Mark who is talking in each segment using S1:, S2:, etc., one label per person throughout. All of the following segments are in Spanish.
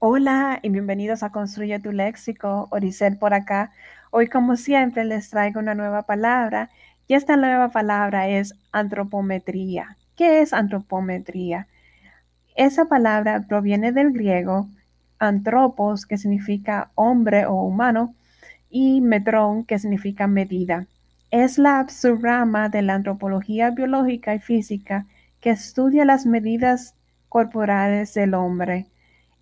S1: Hola y bienvenidos a Construye tu Léxico, Oricel por acá. Hoy como siempre les traigo una nueva palabra y esta nueva palabra es antropometría. ¿Qué es antropometría? Esa palabra proviene del griego antropos, que significa hombre o humano, y metrón, que significa medida. Es la subrama de la antropología biológica y física que estudia las medidas corporales del hombre.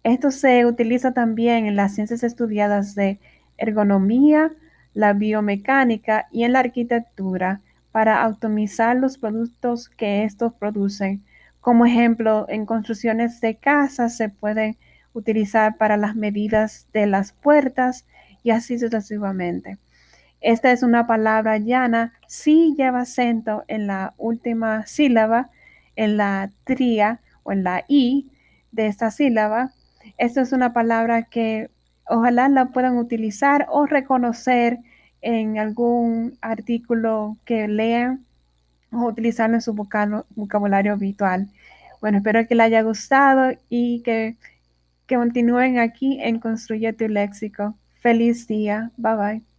S1: Esto se utiliza también en las ciencias estudiadas de ergonomía, la biomecánica y en la arquitectura para optimizar los productos que estos producen. Como ejemplo, en construcciones de casas se pueden utilizar para las medidas de las puertas y así sucesivamente. Esta es una palabra llana, sí lleva acento en la última sílaba, en la tría o en la i de esta sílaba, esta es una palabra que ojalá la puedan utilizar o reconocer en algún artículo que lean o utilizarlo en su vocabulario habitual. Bueno, espero que les haya gustado y que, que continúen aquí en Construye tu Léxico. Feliz día. Bye bye.